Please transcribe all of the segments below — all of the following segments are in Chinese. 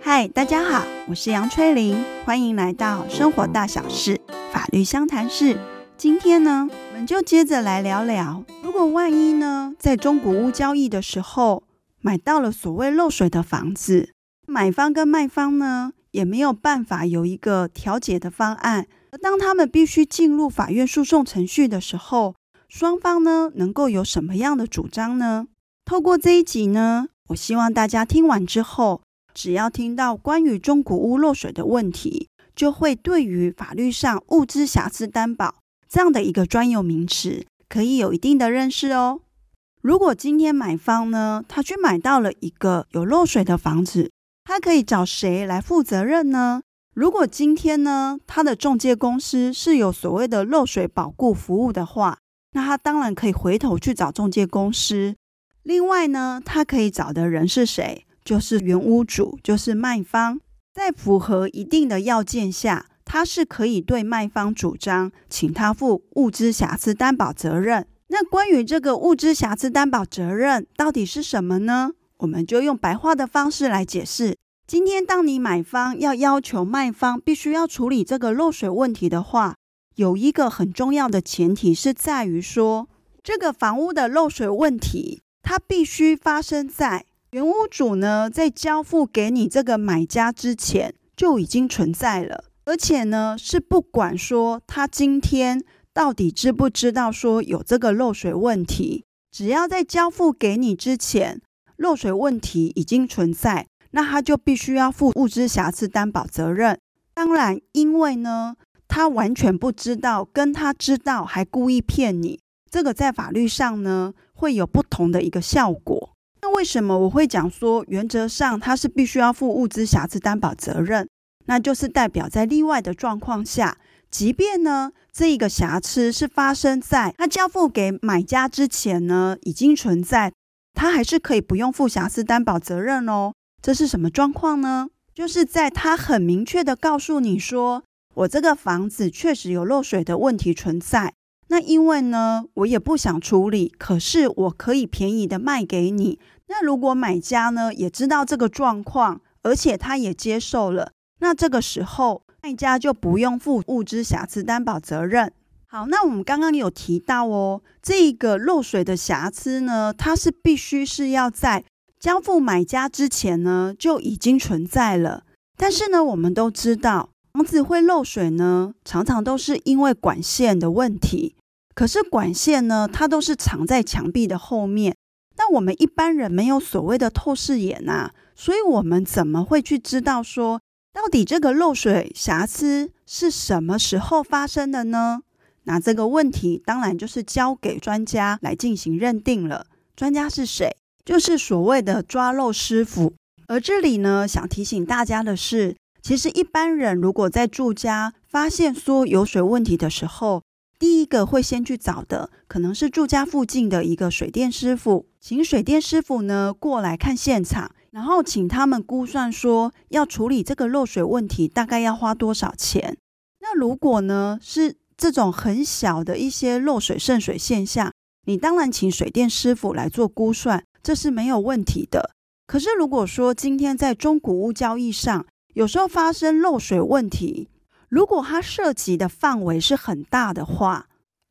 嗨，大家好，我是杨翠玲，欢迎来到生活大小事法律相谈室。今天呢，我们就接着来聊聊，如果万一呢，在中古屋交易的时候买到了所谓漏水的房子，买方跟卖方呢也没有办法有一个调解的方案，当他们必须进入法院诉讼程序的时候，双方呢能够有什么样的主张呢？透过这一集呢，我希望大家听完之后，只要听到关于中古屋漏水的问题，就会对于法律上物资瑕疵担保这样的一个专有名词，可以有一定的认识哦。如果今天买方呢，他去买到了一个有漏水的房子，他可以找谁来负责任呢？如果今天呢，他的中介公司是有所谓的漏水保固服务的话，那他当然可以回头去找中介公司。另外呢，他可以找的人是谁？就是原屋主，就是卖方，在符合一定的要件下，他是可以对卖方主张，请他负物资瑕疵担保责任。那关于这个物资瑕疵担保责任到底是什么呢？我们就用白话的方式来解释。今天，当你买方要要求卖方必须要处理这个漏水问题的话，有一个很重要的前提是在于说，这个房屋的漏水问题，它必须发生在。原屋主呢，在交付给你这个买家之前就已经存在了，而且呢，是不管说他今天到底知不知道说有这个漏水问题，只要在交付给你之前，漏水问题已经存在，那他就必须要负物之瑕疵担保责任。当然，因为呢，他完全不知道，跟他知道还故意骗你，这个在法律上呢，会有不同的一个效果。那为什么我会讲说，原则上他是必须要负物之瑕疵担保责任？那就是代表在例外的状况下，即便呢这一个瑕疵是发生在他交付给买家之前呢已经存在，他还是可以不用负瑕疵担保责任哦。这是什么状况呢？就是在他很明确的告诉你说，我这个房子确实有漏水的问题存在。那因为呢，我也不想处理，可是我可以便宜的卖给你。那如果买家呢也知道这个状况，而且他也接受了，那这个时候卖家就不用负物质瑕疵担保责任。好，那我们刚刚有提到哦，这个漏水的瑕疵呢，它是必须是要在交付买家之前呢就已经存在了。但是呢，我们都知道房子会漏水呢，常常都是因为管线的问题。可是管线呢，它都是藏在墙壁的后面。那我们一般人没有所谓的透视眼呐，所以我们怎么会去知道说，到底这个漏水瑕疵是什么时候发生的呢？那这个问题当然就是交给专家来进行认定了。专家是谁？就是所谓的抓漏师傅。而这里呢，想提醒大家的是，其实一般人如果在住家发现说有水问题的时候，第一个会先去找的，可能是住家附近的一个水电师傅，请水电师傅呢过来看现场，然后请他们估算说要处理这个漏水问题大概要花多少钱。那如果呢是这种很小的一些漏水渗水现象，你当然请水电师傅来做估算，这是没有问题的。可是如果说今天在中古屋交易上，有时候发生漏水问题，如果它涉及的范围是很大的话，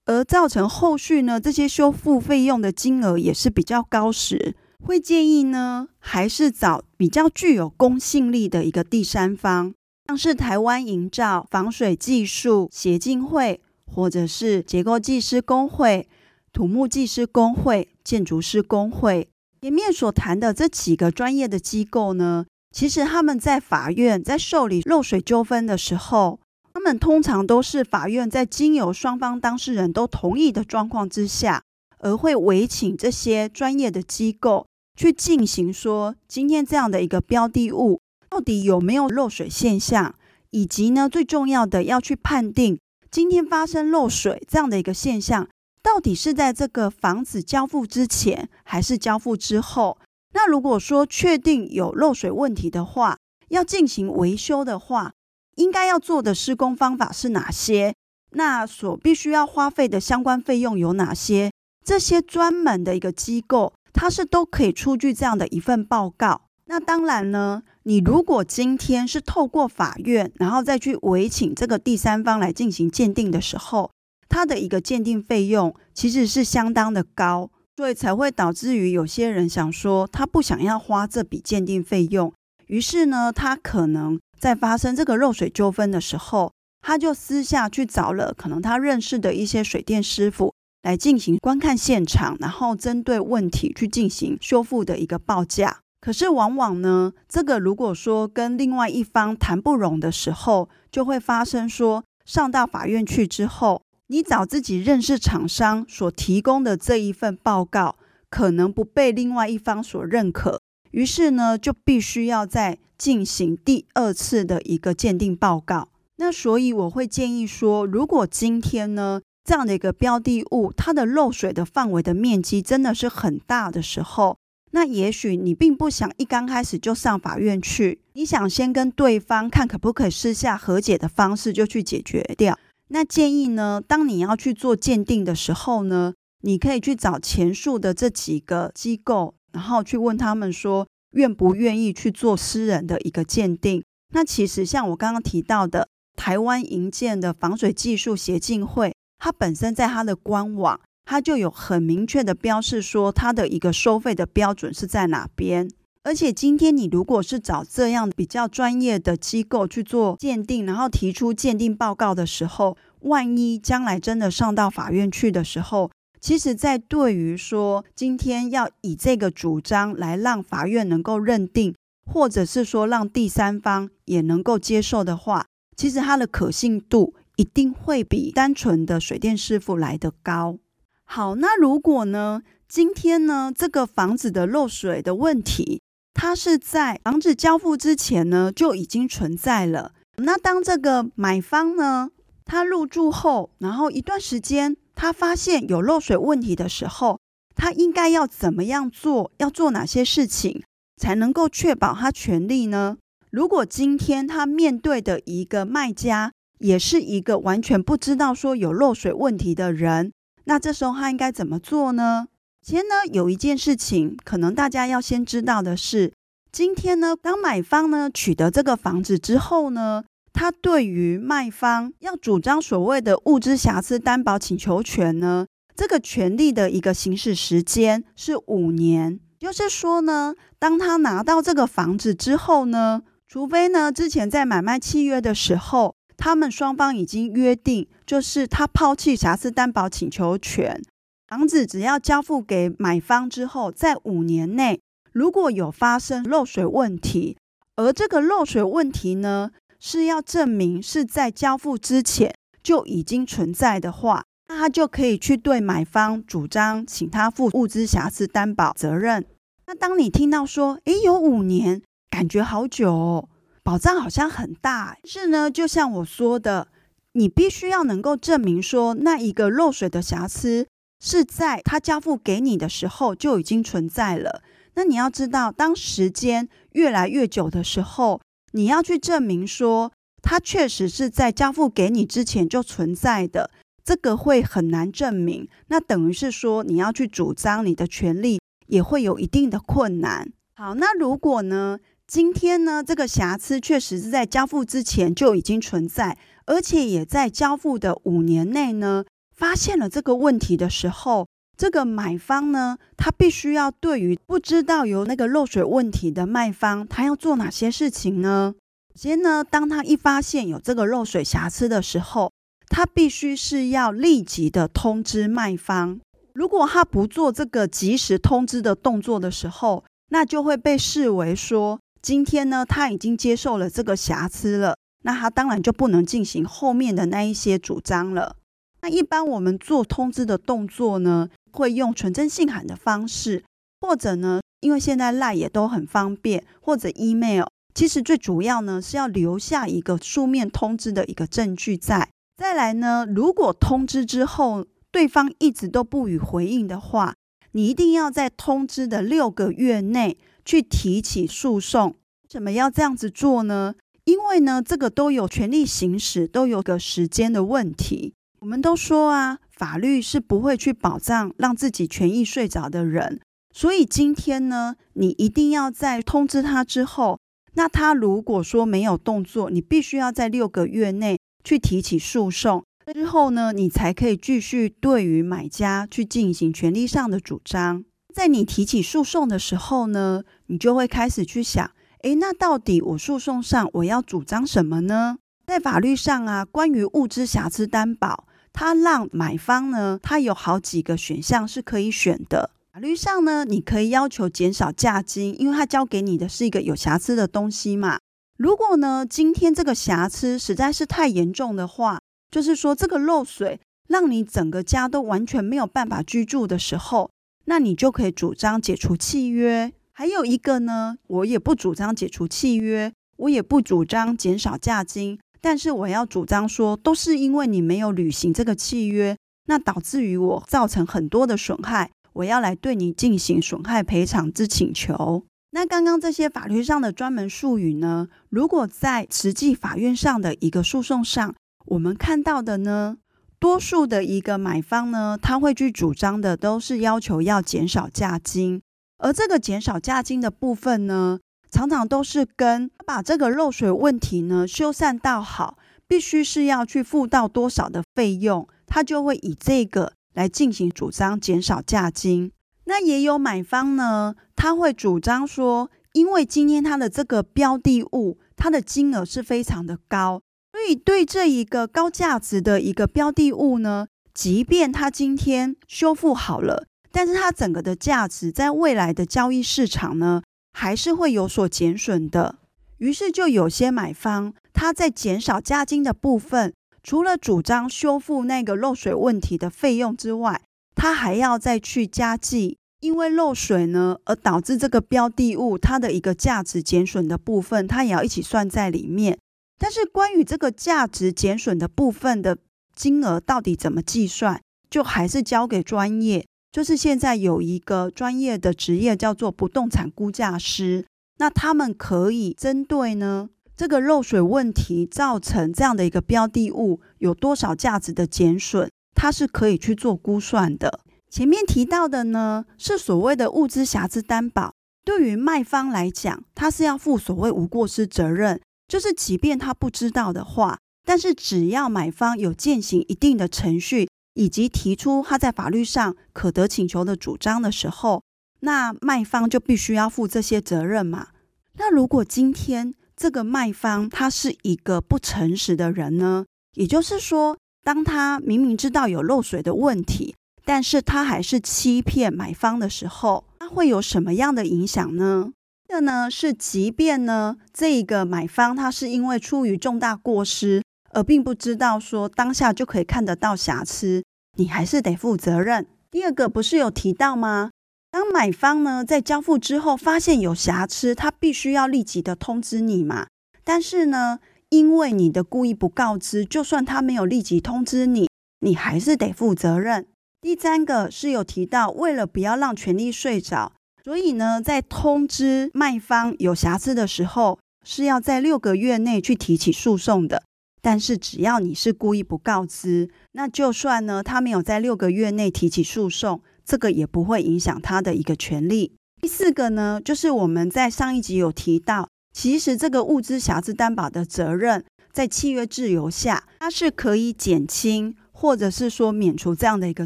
而造成后续呢这些修复费用的金额也是比较高时，会建议呢还是找比较具有公信力的一个第三方，像是台湾营造防水技术协进会，或者是结构技师公会、土木技师公会、建筑师公会。前面所谈的这几个专业的机构呢，其实他们在法院在受理漏水纠纷的时候。他们通常都是法院在经由双方当事人都同意的状况之下，而会委请这些专业的机构去进行说，今天这样的一个标的物到底有没有漏水现象，以及呢最重要的要去判定今天发生漏水这样的一个现象，到底是在这个房子交付之前还是交付之后？那如果说确定有漏水问题的话，要进行维修的话。应该要做的施工方法是哪些？那所必须要花费的相关费用有哪些？这些专门的一个机构，它是都可以出具这样的一份报告。那当然呢，你如果今天是透过法院，然后再去委请这个第三方来进行鉴定的时候，它的一个鉴定费用其实是相当的高，所以才会导致于有些人想说他不想要花这笔鉴定费用，于是呢，他可能在发生这个漏水纠纷的时候，他就私下去找了可能他认识的一些水电师傅来进行观看现场，然后针对问题去进行修复的一个报价。可是往往呢，这个如果说跟另外一方谈不拢的时候，就会发生说上到法院去之后。你找自己认识厂商所提供的这一份报告，可能不被另外一方所认可，于是呢，就必须要再进行第二次的一个鉴定报告。那所以我会建议说，如果今天呢，这样的一个标的物，它的漏水的范围的面积真的是很大的时候，那也许你并不想一刚开始就上法院去，你想先跟对方看可不可以私下和解的方式就去解决掉。那建议呢，当你要去做鉴定的时候呢，你可以去找前述的这几个机构，然后去问他们说，愿不愿意去做私人的一个鉴定。那其实像我刚刚提到的，台湾营建的防水技术协进会，它本身在它的官网，它就有很明确的标示说，它的一个收费的标准是在哪边。而且今天你如果是找这样比较专业的机构去做鉴定，然后提出鉴定报告的时候，万一将来真的上到法院去的时候，其实，在对于说今天要以这个主张来让法院能够认定，或者是说让第三方也能够接受的话，其实它的可信度一定会比单纯的水电师傅来得高。好，那如果呢，今天呢，这个房子的漏水的问题，它是在房子交付之前呢，就已经存在了。那当这个买方呢，他入住后，然后一段时间，他发现有漏水问题的时候，他应该要怎么样做？要做哪些事情才能够确保他权利呢？如果今天他面对的一个卖家，也是一个完全不知道说有漏水问题的人，那这时候他应该怎么做呢？先呢，有一件事情，可能大家要先知道的是，今天呢，当买方呢取得这个房子之后呢，他对于卖方要主张所谓的物质瑕疵担保请求权呢，这个权利的一个行使时间是五年。就是说呢，当他拿到这个房子之后呢，除非呢之前在买卖契约的时候，他们双方已经约定，就是他抛弃瑕疵担保请求权。房子只要交付给买方之后，在五年内如果有发生漏水问题，而这个漏水问题呢是要证明是在交付之前就已经存在的话，那他就可以去对买方主张，请他负物之瑕疵担保责任。那当你听到说，诶，有五年，感觉好久哦，保障好像很大，但是呢，就像我说的，你必须要能够证明说那一个漏水的瑕疵。是在他交付给你的时候就已经存在了。那你要知道，当时间越来越久的时候，你要去证明说他确实是在交付给你之前就存在的，这个会很难证明。那等于是说，你要去主张你的权利也会有一定的困难。好，那如果呢，今天呢，这个瑕疵确实是在交付之前就已经存在，而且也在交付的五年内呢，发现了这个问题的时候，这个买方呢，他必须要对于不知道有那个漏水问题的卖方，他要做哪些事情呢？首先呢，当他一发现有这个漏水瑕疵的时候，他必须是要立即的通知卖方。如果他不做这个及时通知的动作的时候，那就会被视为说，今天呢，他已经接受了这个瑕疵了，那他当然就不能进行后面的那一些主张了。那一般我们做通知的动作呢，会用传真信函的方式，或者呢，因为现在 LINE 也都很方便，或者 email。其实最主要呢是要留下一个书面通知的一个证据在。再来呢，如果通知之后对方一直都不予回应的话，你一定要在通知的六个月内去提起诉讼。为什么要这样子做呢？因为呢，这个都有权利行使，都有个时间的问题。我们都说啊，法律是不会去保障让自己权益睡着的人，所以今天呢，你一定要在通知他之后，那他如果说没有动作，你必须要在六个月内去提起诉讼，之后呢，你才可以继续对于买家去进行权利上的主张。在你提起诉讼的时候呢，你就会开始去想，诶，那到底我诉讼上我要主张什么呢？在法律上啊，关于物资瑕疵担保，它让买方呢，它有好几个选项是可以选的。法律上呢，你可以要求减少价金，因为它交给你的是一个有瑕疵的东西嘛。如果呢，今天这个瑕疵实在是太严重的话，就是说这个漏水让你整个家都完全没有办法居住的时候，那你就可以主张解除契约。还有一个呢，我也不主张解除契约，我也不主张减少价金。但是我要主张说，都是因为你没有履行这个契约，那导致于我造成很多的损害，我要来对你进行损害赔偿之请求。那刚刚这些法律上的专门术语呢，如果在实际法院上的一个诉讼上，我们看到的呢，多数的一个买方呢，他会去主张的都是要求要减少价金，而这个减少价金的部分呢，常常都是跟把这个漏水问题呢修缮到好，必须是要去付到多少的费用，他就会以这个来进行主张减少价金。那也有买方呢，他会主张说，因为今天他的这个标的物，它的金额是非常的高，所以对这一个高价值的一个标的物呢，即便他今天修复好了，但是它整个的价值在未来的交易市场呢，还是会有所减损的，于是就有些买方他在减少加金的部分，除了主张修复那个漏水问题的费用之外，他还要再去加计，因为漏水呢而导致这个标的物它的一个价值减损的部分，它也要一起算在里面。但是关于这个价值减损的部分的金额到底怎么计算，就还是交给专业。就是现在有一个专业的职业叫做不动产估价师，那他们可以针对呢这个漏水问题造成这样的一个标的物有多少价值的减损，它是可以去做估算的。前面提到的呢是所谓的物资瑕疵担保，对于卖方来讲，他是要负所谓无过失责任，就是即便他不知道的话，但是只要买方有践行一定的程序。以及提出他在法律上可得请求的主张的时候，那卖方就必须要负这些责任嘛。那如果今天这个卖方他是一个不诚实的人呢？也就是说，当他明明知道有漏水的问题，但是他还是欺骗买方的时候，他会有什么样的影响呢？这呢是，即便呢这个买方他是因为出于重大过失。而并不知道说当下就可以看得到瑕疵，你还是得负责任。第二个不是有提到吗？当买方呢在交付之后发现有瑕疵，他必须要立即的通知你嘛。但是呢，因为你的故意不告知，就算他没有立即通知你，你还是得负责任。第三个是有提到，为了不要让权利睡着，所以呢，在通知卖方有瑕疵的时候，是要在六个月内去提起诉讼的。但是只要你是故意不告知，那就算呢，他没有在六个月内提起诉讼，这个也不会影响他的一个权利。第四个呢，就是我们在上一集有提到，其实这个物资瑕疵担保的责任，在契约自由下，它是可以减轻或者是说免除这样的一个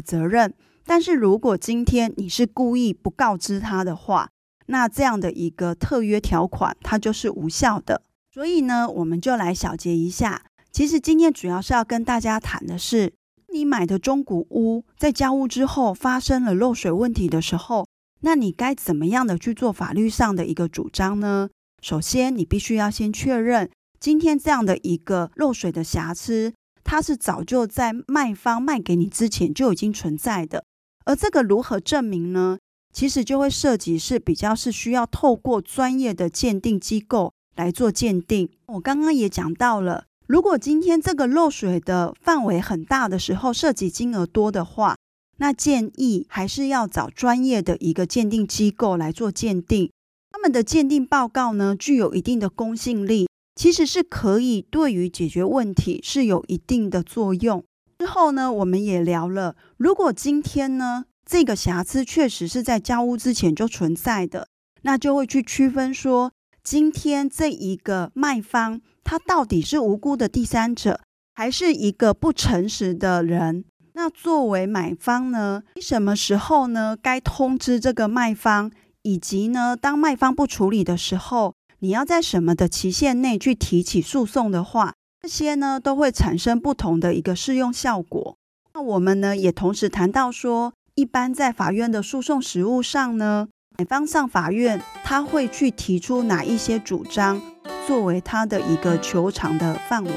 责任。但是如果今天你是故意不告知他的话，那这样的一个特约条款它就是无效的。所以呢，我们就来小结一下。其实今天主要是要跟大家谈的是，你买的中古屋在交屋之后发生了漏水问题的时候，那你该怎么样的去做法律上的一个主张呢？首先，你必须要先确认今天这样的一个漏水的瑕疵，它是早就在卖方卖给你之前就已经存在的。而这个如何证明呢？其实就会涉及是比较是需要透过专业的鉴定机构来做鉴定。我刚刚也讲到了。如果今天这个漏水的范围很大的时候，涉及金额多的话，那建议还是要找专业的一个鉴定机构来做鉴定。他们的鉴定报告呢，具有一定的公信力，其实是可以对于解决问题是有一定的作用。之后呢，我们也聊了，如果今天呢，这个瑕疵确实是在交屋之前就存在的，那就会去区分说，今天这一个卖方他到底是无辜的第三者，还是一个不诚实的人？那作为买方呢，你什么时候呢该通知这个卖方，以及呢，当卖方不处理的时候，你要在什么的期限内去提起诉讼的话？这些呢都会产生不同的一个适用效果。那我们呢也同时谈到说，一般在法院的诉讼实务上呢，买方上法院他会去提出哪一些主张，作为他的一个球场的范围。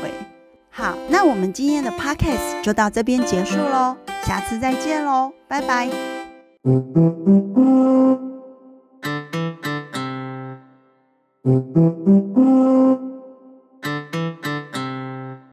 好，那我们今天的 podcast 就到这边结束喽，下次再见喽，拜拜。